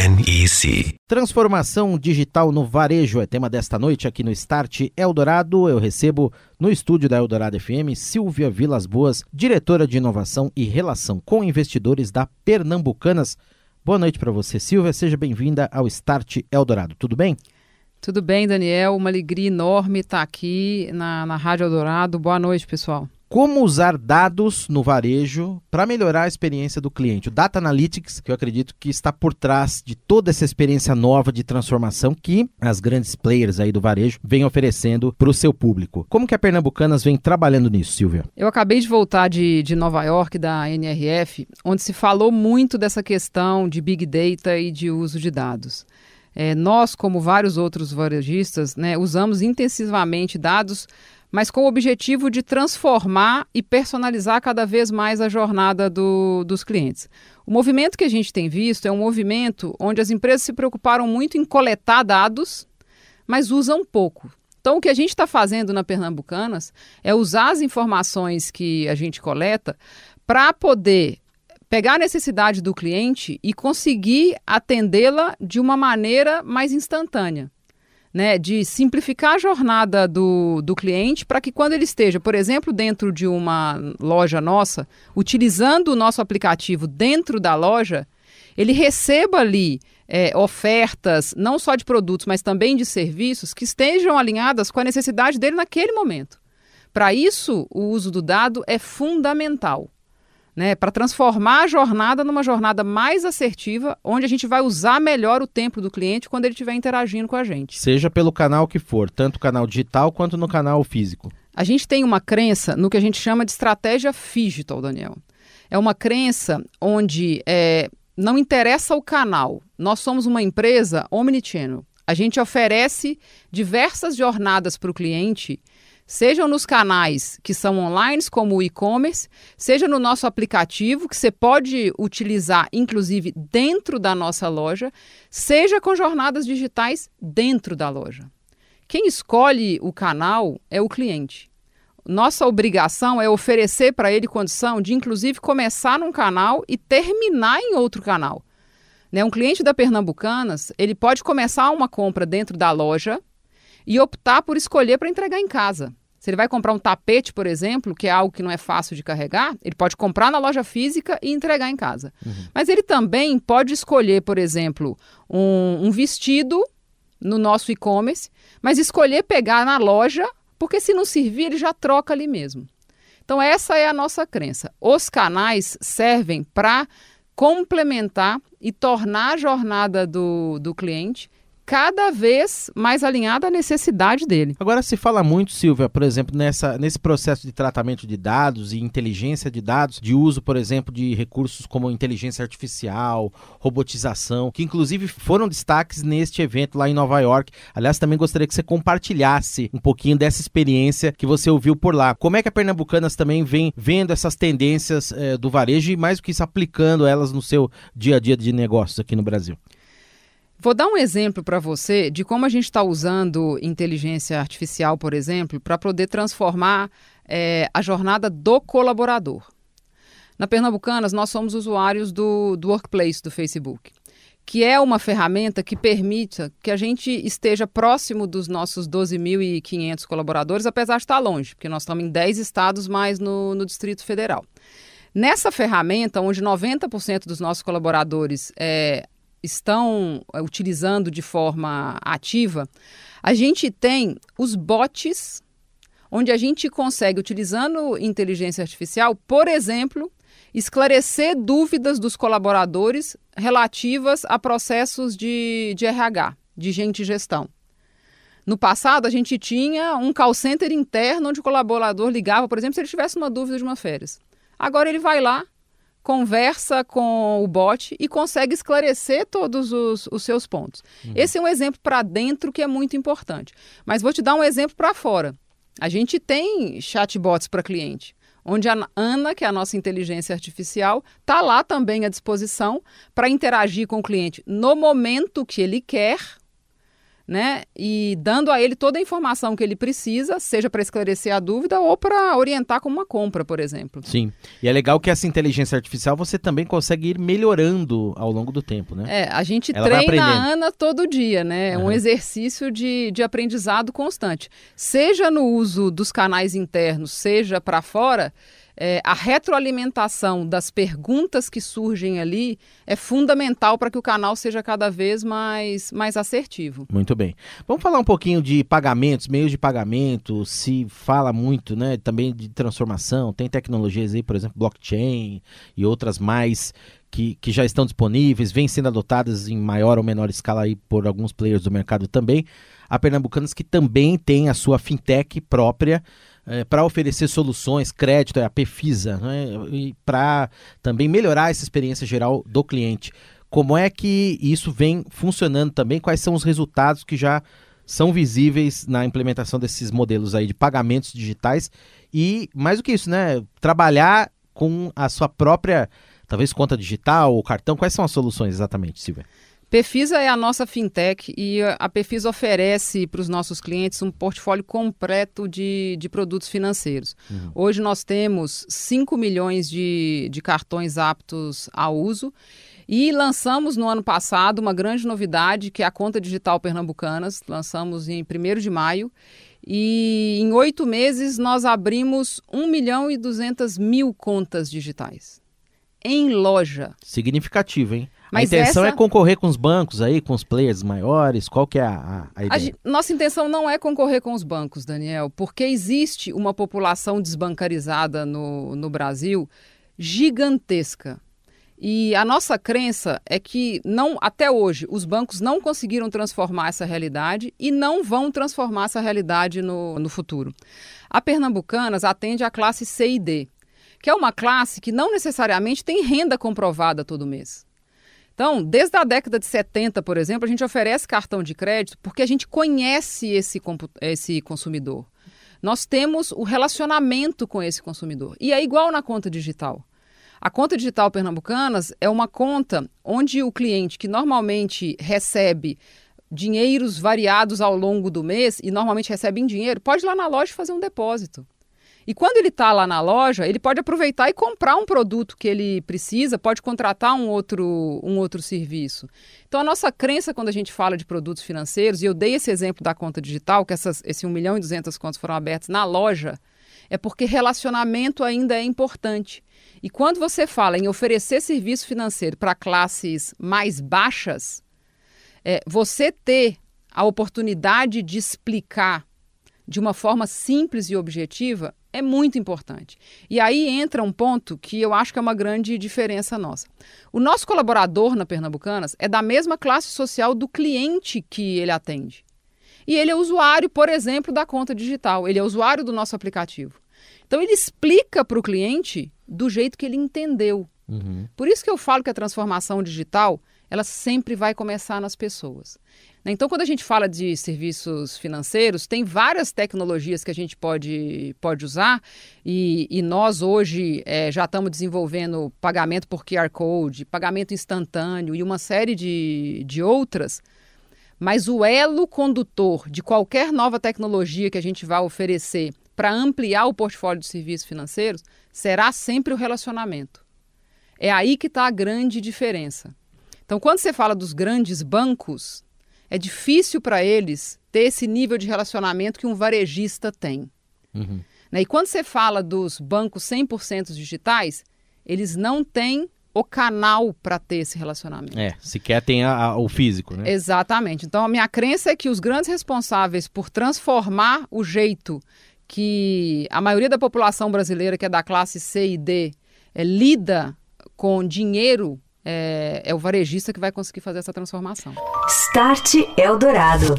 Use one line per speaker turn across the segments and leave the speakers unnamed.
NEC.
Transformação digital no varejo é tema desta noite aqui no Start Eldorado. Eu recebo no estúdio da Eldorado FM Silvia Vilas Boas, diretora de inovação e relação com investidores da Pernambucanas. Boa noite para você, Silvia. Seja bem-vinda ao Start Eldorado. Tudo bem?
Tudo bem, Daniel. Uma alegria enorme estar aqui na, na Rádio Eldorado. Boa noite, pessoal.
Como usar dados no varejo para melhorar a experiência do cliente? O Data Analytics, que eu acredito que está por trás de toda essa experiência nova de transformação que as grandes players aí do varejo vêm oferecendo para o seu público. Como que a Pernambucanas vem trabalhando nisso, Silvia?
Eu acabei de voltar de, de Nova York, da NRF, onde se falou muito dessa questão de Big Data e de uso de dados. É, nós, como vários outros varejistas, né, usamos intensivamente dados mas com o objetivo de transformar e personalizar cada vez mais a jornada do, dos clientes. O movimento que a gente tem visto é um movimento onde as empresas se preocuparam muito em coletar dados, mas usam pouco. Então, o que a gente está fazendo na Pernambucanas é usar as informações que a gente coleta para poder pegar a necessidade do cliente e conseguir atendê-la de uma maneira mais instantânea né, de simplificar a jornada do, do cliente para que quando ele esteja, por exemplo, dentro de uma loja nossa, utilizando o nosso aplicativo dentro da loja, ele receba ali é, ofertas, não só de produtos, mas também de serviços, que estejam alinhadas com a necessidade dele naquele momento. Para isso, o uso do dado é fundamental né, para transformar a jornada numa jornada mais assertiva, onde a gente vai usar melhor o tempo do cliente quando ele estiver interagindo com a gente.
Seja pelo canal que for, tanto o canal digital quanto no canal físico.
A gente tem uma crença no que a gente chama de estratégia digital, Daniel. É uma crença onde é, não interessa o canal. Nós somos uma empresa omnichannel. A gente oferece diversas jornadas para o cliente sejam nos canais que são online, como o e-commerce, seja no nosso aplicativo, que você pode utilizar, inclusive, dentro da nossa loja, seja com jornadas digitais dentro da loja. Quem escolhe o canal é o cliente. Nossa obrigação é oferecer para ele condição de, inclusive, começar num canal e terminar em outro canal. Né? Um cliente da Pernambucanas, ele pode começar uma compra dentro da loja e optar por escolher para entregar em casa. Se ele vai comprar um tapete, por exemplo, que é algo que não é fácil de carregar, ele pode comprar na loja física e entregar em casa. Uhum. Mas ele também pode escolher, por exemplo, um, um vestido no nosso e-commerce, mas escolher pegar na loja, porque se não servir, ele já troca ali mesmo. Então, essa é a nossa crença. Os canais servem para complementar e tornar a jornada do, do cliente cada vez mais alinhada à necessidade dele.
Agora se fala muito, Silvia, por exemplo, nessa, nesse processo de tratamento de dados e inteligência de dados, de uso, por exemplo, de recursos como inteligência artificial, robotização, que inclusive foram destaques neste evento lá em Nova York. Aliás, também gostaria que você compartilhasse um pouquinho dessa experiência que você ouviu por lá. Como é que a Pernambucanas também vem vendo essas tendências eh, do varejo e mais do que isso aplicando elas no seu dia a dia de negócios aqui no Brasil?
Vou dar um exemplo para você de como a gente está usando inteligência artificial, por exemplo, para poder transformar é, a jornada do colaborador. Na Pernambucanas, nós somos usuários do, do Workplace do Facebook, que é uma ferramenta que permite que a gente esteja próximo dos nossos 12.500 colaboradores, apesar de estar longe, porque nós estamos em 10 estados mais no, no Distrito Federal. Nessa ferramenta, onde 90% dos nossos colaboradores é, estão eh, utilizando de forma ativa, a gente tem os bots, onde a gente consegue, utilizando inteligência artificial, por exemplo, esclarecer dúvidas dos colaboradores relativas a processos de, de RH, de gente gestão. No passado, a gente tinha um call center interno onde o colaborador ligava, por exemplo, se ele tivesse uma dúvida de uma férias. Agora ele vai lá, conversa com o bot e consegue esclarecer todos os, os seus pontos. Uhum. Esse é um exemplo para dentro que é muito importante. Mas vou te dar um exemplo para fora. A gente tem chatbots para cliente, onde a Ana, que é a nossa inteligência artificial, está lá também à disposição para interagir com o cliente no momento que ele quer né? E dando a ele toda a informação que ele precisa, seja para esclarecer a dúvida ou para orientar com uma compra, por exemplo.
Sim. E é legal que essa inteligência artificial você também consegue ir melhorando ao longo do tempo, né?
É, a gente Ela treina a Ana todo dia, né? É uhum. um exercício de, de aprendizado constante. Seja no uso dos canais internos, seja para fora, é, a retroalimentação das perguntas que surgem ali é fundamental para que o canal seja cada vez mais, mais assertivo.
Muito bem. Vamos falar um pouquinho de pagamentos, meios de pagamento, se fala muito né, também de transformação, tem tecnologias aí, por exemplo, blockchain e outras mais que, que, já estão disponíveis, vêm sendo adotadas em maior ou menor escala aí por alguns players do mercado também. Há pernambucanos que também têm a sua fintech própria, é, para oferecer soluções, crédito, é a Pefisa, né, e para também melhorar essa experiência geral do cliente. Como é que isso vem funcionando também? Quais são os resultados que já são visíveis na implementação desses modelos aí de pagamentos digitais? E mais do que isso, né? Trabalhar com a sua própria, talvez conta digital ou cartão. Quais são as soluções exatamente, Silvia?
Pefisa é a nossa fintech e a Pefisa oferece para os nossos clientes um portfólio completo de, de produtos financeiros. Uhum. Hoje nós temos 5 milhões de, de cartões aptos a uso e lançamos no ano passado uma grande novidade que é a conta digital Pernambucanas. Lançamos em 1 de maio. E em oito meses nós abrimos 1 milhão e 200 mil contas digitais em loja.
Significativo, hein? Mas a intenção essa... é concorrer com os bancos aí, com os players maiores? Qual que é a, a ideia?
A, nossa intenção não é concorrer com os bancos, Daniel, porque existe uma população desbancarizada no, no Brasil gigantesca. E a nossa crença é que não até hoje os bancos não conseguiram transformar essa realidade e não vão transformar essa realidade no, no futuro. A Pernambucanas atende a classe C e D, que é uma classe que não necessariamente tem renda comprovada todo mês. Então, desde a década de 70, por exemplo, a gente oferece cartão de crédito porque a gente conhece esse, esse consumidor. Nós temos o relacionamento com esse consumidor. E é igual na conta digital. A conta digital Pernambucanas é uma conta onde o cliente que normalmente recebe dinheiros variados ao longo do mês e normalmente recebe em dinheiro, pode ir lá na loja fazer um depósito. E quando ele está lá na loja, ele pode aproveitar e comprar um produto que ele precisa, pode contratar um outro, um outro serviço. Então, a nossa crença quando a gente fala de produtos financeiros, e eu dei esse exemplo da conta digital, que essas, esse 1 milhão e 200 contas foram abertas na loja, é porque relacionamento ainda é importante. E quando você fala em oferecer serviço financeiro para classes mais baixas, é, você ter a oportunidade de explicar de uma forma simples e objetiva é muito importante. E aí entra um ponto que eu acho que é uma grande diferença nossa. O nosso colaborador na Pernambucanas é da mesma classe social do cliente que ele atende. E ele é usuário, por exemplo, da conta digital, ele é usuário do nosso aplicativo. Então ele explica para o cliente do jeito que ele entendeu. Uhum. Por isso que eu falo que a transformação digital ela sempre vai começar nas pessoas. Né? Então, quando a gente fala de serviços financeiros, tem várias tecnologias que a gente pode, pode usar e, e nós hoje é, já estamos desenvolvendo pagamento por QR Code, pagamento instantâneo e uma série de, de outras. Mas o elo condutor de qualquer nova tecnologia que a gente vai oferecer para ampliar o portfólio de serviços financeiros será sempre o relacionamento. É aí que está a grande diferença. Então, quando você fala dos grandes bancos, é difícil para eles ter esse nível de relacionamento que um varejista tem. Uhum. Né? E quando você fala dos bancos 100% digitais, eles não têm o canal para ter esse relacionamento.
É, sequer tem a, a, o físico, né?
Exatamente. Então, a minha crença é que os grandes responsáveis por transformar o jeito que a maioria da população brasileira, que é da classe C e D, é, lida com dinheiro é, é o varejista que vai conseguir fazer essa transformação.
Start Eldorado.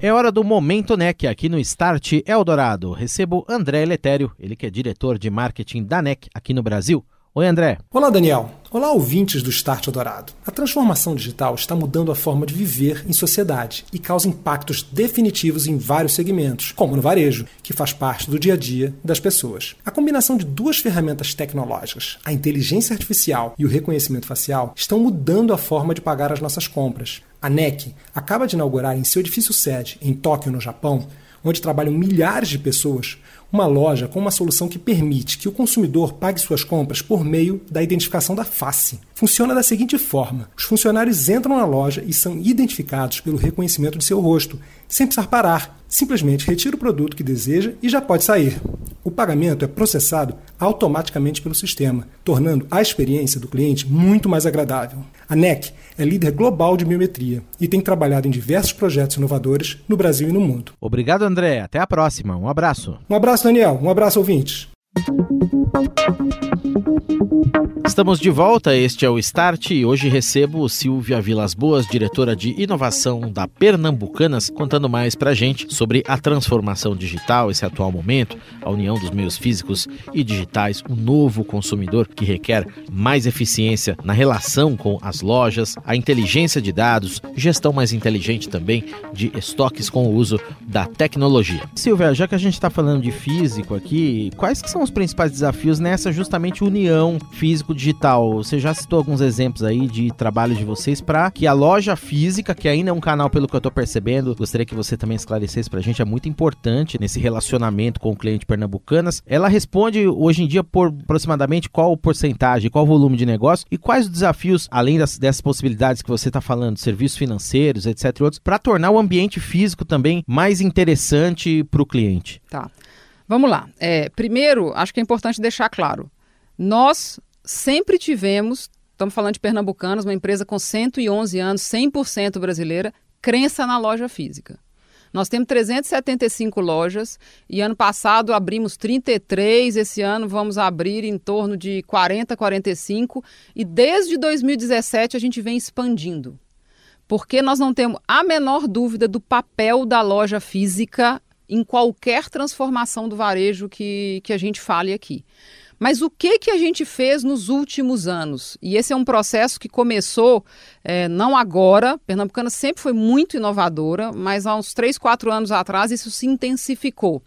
É hora do Momento NEC aqui no Start Eldorado. Recebo André Letério, ele que é diretor de marketing da NEC aqui no Brasil. Oi, André.
Olá, Daniel. Olá, ouvintes do Start Dourado. A transformação digital está mudando a forma de viver em sociedade e causa impactos definitivos em vários segmentos, como no varejo, que faz parte do dia a dia das pessoas. A combinação de duas ferramentas tecnológicas, a inteligência artificial e o reconhecimento facial, estão mudando a forma de pagar as nossas compras. A NEC acaba de inaugurar em seu edifício sede, em Tóquio, no Japão, onde trabalham milhares de pessoas, uma loja com uma solução que permite que o consumidor pague suas compras por meio da identificação da face. Funciona da seguinte forma: os funcionários entram na loja e são identificados pelo reconhecimento de seu rosto, sem precisar parar. Simplesmente retira o produto que deseja e já pode sair. O pagamento é processado automaticamente pelo sistema, tornando a experiência do cliente muito mais agradável. A NEC é líder global de biometria e tem trabalhado em diversos projetos inovadores no Brasil e no mundo.
Obrigado, André. Até a próxima. Um abraço.
Um abraço, Daniel. Um abraço, ouvintes.
Estamos de volta, este é o Start e hoje recebo Silvia Vilas Boas, diretora de inovação da Pernambucanas, contando mais pra gente sobre a transformação digital, esse atual momento, a união dos meios físicos e digitais, o um novo consumidor que requer mais eficiência na relação com as lojas, a inteligência de dados, gestão mais inteligente também de estoques com o uso da tecnologia. Silvia, já que a gente está falando de físico aqui, quais que são os principais desafios nessa justamente união físico-digital? Você já citou alguns exemplos aí de trabalhos de vocês para que a loja física, que ainda é um canal pelo que eu estou percebendo, gostaria que você também esclarecesse para a gente, é muito importante nesse relacionamento com o cliente pernambucanas. Ela responde hoje em dia por aproximadamente qual porcentagem, qual volume de negócio e quais os desafios, além das, dessas possibilidades que você está falando, serviços financeiros, etc. outros, para tornar o ambiente físico também mais interessante para o cliente.
Tá. Vamos lá. É, primeiro, acho que é importante deixar claro: nós sempre tivemos, estamos falando de Pernambucanos, uma empresa com 111 anos, 100% brasileira, crença na loja física. Nós temos 375 lojas e ano passado abrimos 33, esse ano vamos abrir em torno de 40, 45 e desde 2017 a gente vem expandindo. Porque nós não temos a menor dúvida do papel da loja física em qualquer transformação do varejo que, que a gente fale aqui. Mas o que, que a gente fez nos últimos anos? E esse é um processo que começou é, não agora, Pernambucana sempre foi muito inovadora, mas há uns 3, 4 anos atrás isso se intensificou.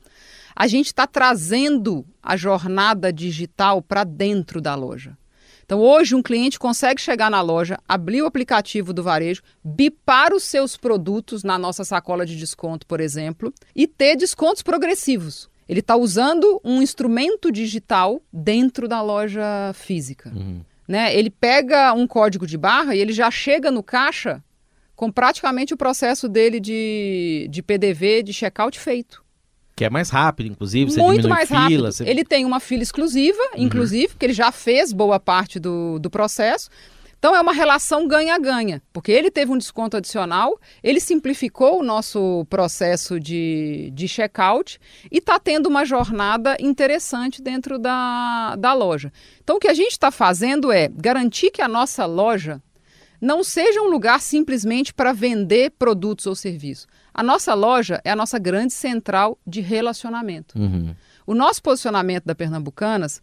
A gente está trazendo a jornada digital para dentro da loja. Então, hoje, um cliente consegue chegar na loja, abrir o aplicativo do varejo, bipar os seus produtos na nossa sacola de desconto, por exemplo, e ter descontos progressivos. Ele está usando um instrumento digital dentro da loja física. Uhum. Né? Ele pega um código de barra e ele já chega no caixa com praticamente o processo dele de, de PDV, de checkout feito.
Que é mais rápido, inclusive, você
Muito mais
fila,
rápido.
Você...
Ele tem uma fila exclusiva, uhum. inclusive, porque ele já fez boa parte do, do processo. Então é uma relação ganha-ganha, porque ele teve um desconto adicional, ele simplificou o nosso processo de, de checkout e está tendo uma jornada interessante dentro da, da loja. Então o que a gente está fazendo é garantir que a nossa loja não seja um lugar simplesmente para vender produtos ou serviços. A nossa loja é a nossa grande central de relacionamento. Uhum. O nosso posicionamento da Pernambucanas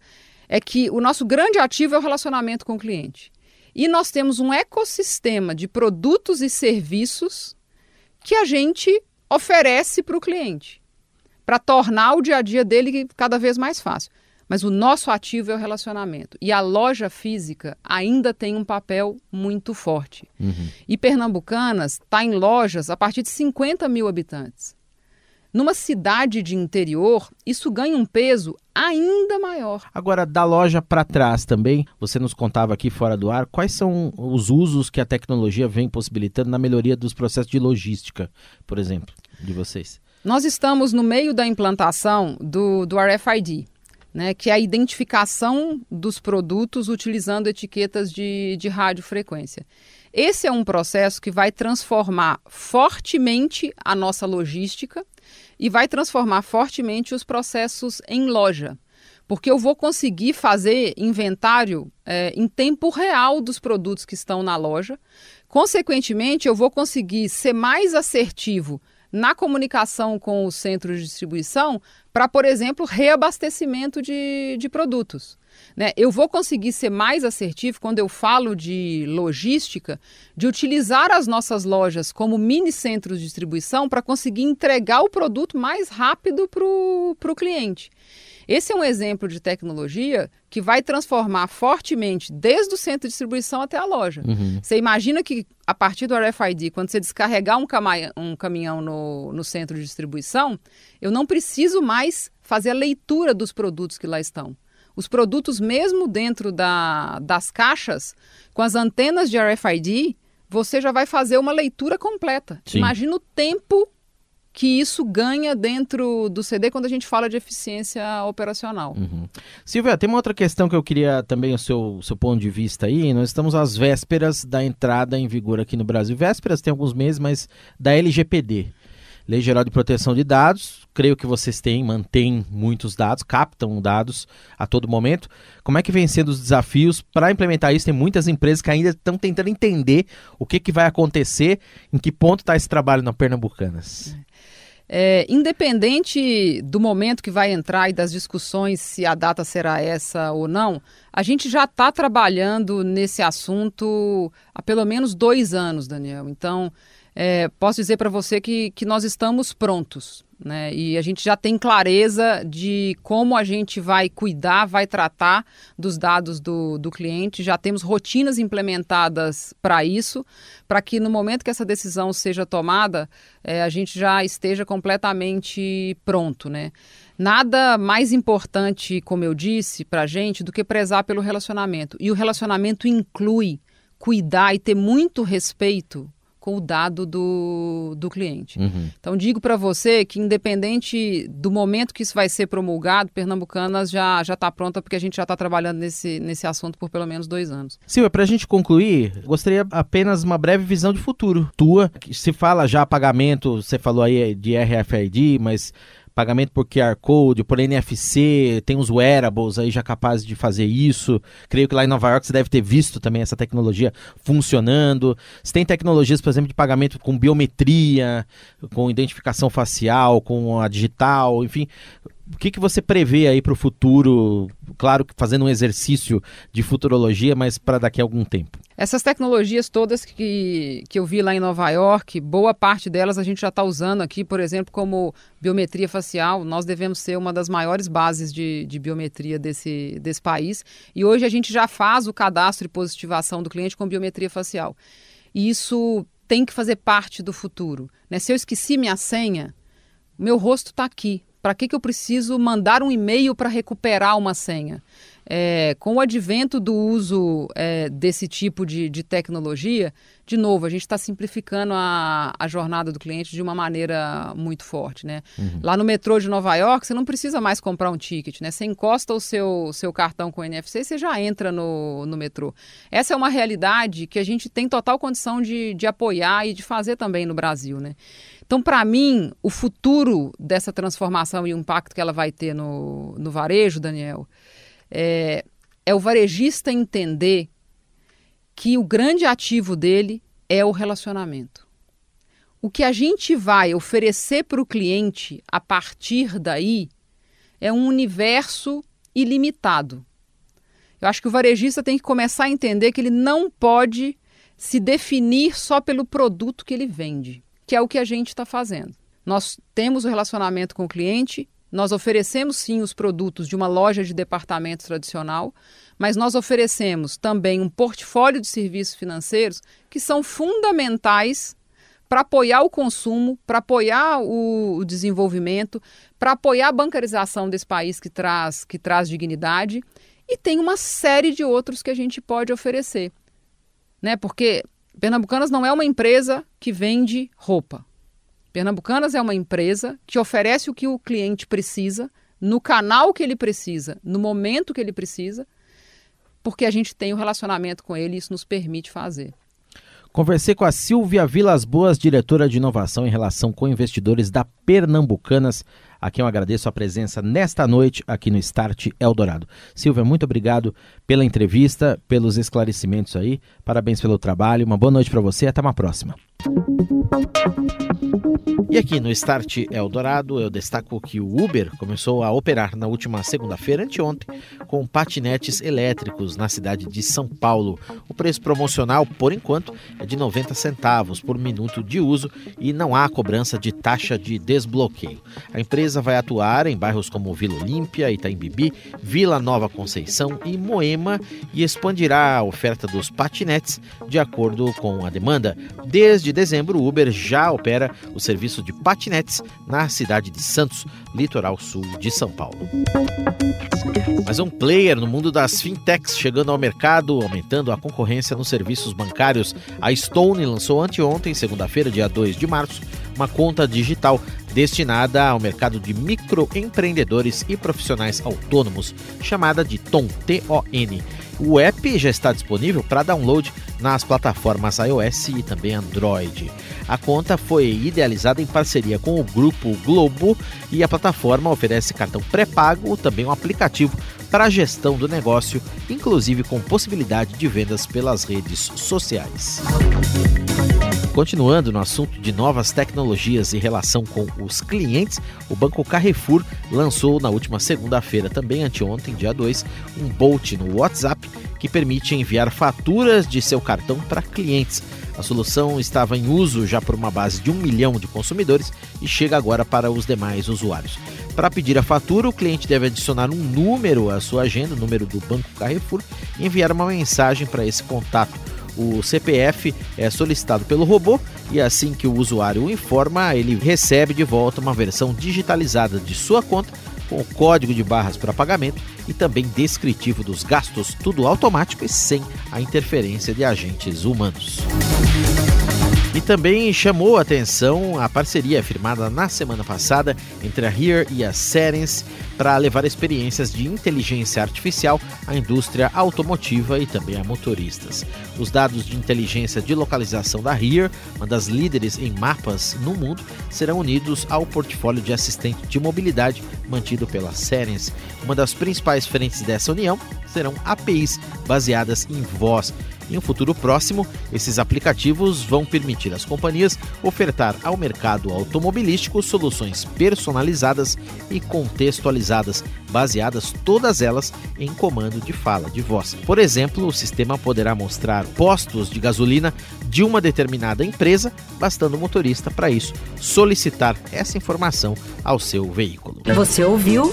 é que o nosso grande ativo é o relacionamento com o cliente. E nós temos um ecossistema de produtos e serviços que a gente oferece para o cliente, para tornar o dia a dia dele cada vez mais fácil. Mas o nosso ativo é o relacionamento. E a loja física ainda tem um papel muito forte. Uhum. E Pernambucanas está em lojas a partir de 50 mil habitantes. Numa cidade de interior, isso ganha um peso ainda maior.
Agora, da loja para trás também, você nos contava aqui fora do ar, quais são os usos que a tecnologia vem possibilitando na melhoria dos processos de logística, por exemplo, de vocês?
Nós estamos no meio da implantação do, do RFID, né, que é a identificação dos produtos utilizando etiquetas de, de radiofrequência. Esse é um processo que vai transformar fortemente a nossa logística e vai transformar fortemente os processos em loja. Porque eu vou conseguir fazer inventário é, em tempo real dos produtos que estão na loja. Consequentemente, eu vou conseguir ser mais assertivo na comunicação com os centros de distribuição para, por exemplo, reabastecimento de, de produtos. Né? Eu vou conseguir ser mais assertivo quando eu falo de logística, de utilizar as nossas lojas como mini centros de distribuição para conseguir entregar o produto mais rápido para o cliente. Esse é um exemplo de tecnologia que vai transformar fortemente desde o centro de distribuição até a loja. Uhum. Você imagina que a partir do RFID, quando você descarregar um, um caminhão no, no centro de distribuição, eu não preciso mais fazer a leitura dos produtos que lá estão. Os produtos, mesmo dentro da, das caixas, com as antenas de RFID, você já vai fazer uma leitura completa. Sim. Imagina o tempo que isso ganha dentro do CD quando a gente fala de eficiência operacional.
Uhum. Silvia, tem uma outra questão que eu queria também o seu, seu ponto de vista aí. Nós estamos às vésperas da entrada em vigor aqui no Brasil. Vésperas tem alguns meses, mas da LGPD. Lei Geral de Proteção de Dados, creio que vocês têm, mantêm muitos dados, captam dados a todo momento. Como é que vem sendo os desafios para implementar isso? Tem muitas empresas que ainda estão tentando entender o que, que vai acontecer, em que ponto está esse trabalho na Pernambucanas.
É. É, independente do momento que vai entrar e das discussões se a data será essa ou não, a gente já está trabalhando nesse assunto há pelo menos dois anos, Daniel. Então, é, posso dizer para você que, que nós estamos prontos. Né? E a gente já tem clareza de como a gente vai cuidar, vai tratar dos dados do, do cliente. Já temos rotinas implementadas para isso, para que no momento que essa decisão seja tomada, é, a gente já esteja completamente pronto. Né? Nada mais importante, como eu disse, para a gente do que prezar pelo relacionamento. E o relacionamento inclui cuidar e ter muito respeito com o dado do, do cliente. Uhum. Então, digo para você que, independente do momento que isso vai ser promulgado, Pernambucanas já está pronta, porque a gente já está trabalhando nesse, nesse assunto por pelo menos dois anos.
Silvia, para a gente concluir, gostaria apenas uma breve visão de futuro tua. Se fala já pagamento, você falou aí de RFID, mas pagamento por QR Code, por NFC, tem os wearables aí já capazes de fazer isso. Creio que lá em Nova York você deve ter visto também essa tecnologia funcionando. Você tem tecnologias, por exemplo, de pagamento com biometria, com identificação facial, com a digital, enfim o que, que você prevê aí para o futuro? Claro que fazendo um exercício de futurologia, mas para daqui a algum tempo.
Essas tecnologias todas que, que eu vi lá em Nova York, boa parte delas a gente já está usando aqui, por exemplo, como biometria facial. Nós devemos ser uma das maiores bases de, de biometria desse, desse país. E hoje a gente já faz o cadastro e positivação do cliente com biometria facial. E isso tem que fazer parte do futuro. Né? Se eu esqueci minha senha, meu rosto está aqui, para que, que eu preciso mandar um e-mail para recuperar uma senha? É, com o advento do uso é, desse tipo de, de, tecnologia, de novo, a gente está simplificando a, a, jornada do cliente de uma maneira muito forte. Né? Uhum. Lá no metrô de Nova York, você não precisa mais comprar um ticket. Né? Você encosta o seu, seu cartão com NFC e você já entra no, no metrô. Essa é uma realidade que a gente tem total condição de, de apoiar e de fazer também no Brasil. Né? Então, para mim, o futuro dessa transformação e o impacto que ela vai ter no, no varejo, Daniel, é, é o varejista entender que o grande ativo dele é o relacionamento. O que a gente vai oferecer para o cliente a partir daí é um universo ilimitado. Eu acho que o varejista tem que começar a entender que ele não pode se definir só pelo produto que ele vende que é o que a gente está fazendo. Nós temos o relacionamento com o cliente, nós oferecemos sim os produtos de uma loja de departamento tradicional, mas nós oferecemos também um portfólio de serviços financeiros que são fundamentais para apoiar o consumo, para apoiar o, o desenvolvimento, para apoiar a bancarização desse país que traz, que traz dignidade. E tem uma série de outros que a gente pode oferecer. Né? Porque Pernambucanas não é uma empresa que vende roupa. Pernambucanas é uma empresa que oferece o que o cliente precisa, no canal que ele precisa, no momento que ele precisa, porque a gente tem o um relacionamento com ele e isso nos permite fazer.
Conversei com a Silvia Vilas Boas, diretora de inovação em relação com investidores da Pernambucanas, a quem eu agradeço a presença nesta noite aqui no Start Eldorado. Silvia, muito obrigado pela entrevista, pelos esclarecimentos aí. Parabéns pelo trabalho. Uma boa noite para você até uma próxima. E aqui no Start Eldorado eu destaco que o Uber começou a operar na última segunda-feira, anteontem, com patinetes elétricos na cidade de São Paulo. O preço promocional, por enquanto, é de 90 centavos por minuto de uso e não há cobrança de taxa de desbloqueio. A empresa vai atuar em bairros como Vila Olímpia, Itaim Vila Nova Conceição e Moema e expandirá a oferta dos patinetes de acordo com a demanda. Desde dezembro, o Uber já opera o serviço serviço de patinetes na cidade de Santos, litoral sul de São Paulo. Mas um player no mundo das fintechs chegando ao mercado, aumentando a concorrência nos serviços bancários. A Stone lançou anteontem, segunda-feira, dia 2 de março, uma conta digital destinada ao mercado de microempreendedores e profissionais autônomos, chamada de TON, T-O-N. O app já está disponível para download nas plataformas iOS e também Android. A conta foi idealizada em parceria com o grupo Globo e a plataforma oferece cartão pré-pago, também um aplicativo para a gestão do negócio, inclusive com possibilidade de vendas pelas redes sociais. Continuando no assunto de novas tecnologias em relação com os clientes, o Banco Carrefour lançou na última segunda-feira, também anteontem, dia 2, um bot no WhatsApp que permite enviar faturas de seu cartão para clientes. A solução estava em uso já por uma base de um milhão de consumidores e chega agora para os demais usuários. Para pedir a fatura, o cliente deve adicionar um número à sua agenda, o número do Banco Carrefour, e enviar uma mensagem para esse contato. O CPF é solicitado pelo robô e assim que o usuário o informa, ele recebe de volta uma versão digitalizada de sua conta com código de barras para pagamento e também descritivo dos gastos, tudo automático e sem a interferência de agentes humanos. E também chamou a atenção a parceria firmada na semana passada entre a Here e a Cerence para levar experiências de inteligência artificial à indústria automotiva e também a motoristas. Os dados de inteligência de localização da Here, uma das líderes em mapas no mundo, serão unidos ao portfólio de assistente de mobilidade mantido pela Cerence. Uma das principais frentes dessa união serão APIs baseadas em voz em um futuro próximo, esses aplicativos vão permitir às companhias ofertar ao mercado automobilístico soluções personalizadas e contextualizadas, baseadas todas elas em comando de fala de voz. Por exemplo, o sistema poderá mostrar postos de gasolina de uma determinada empresa, bastando o motorista para isso solicitar essa informação ao seu veículo.
Você ouviu?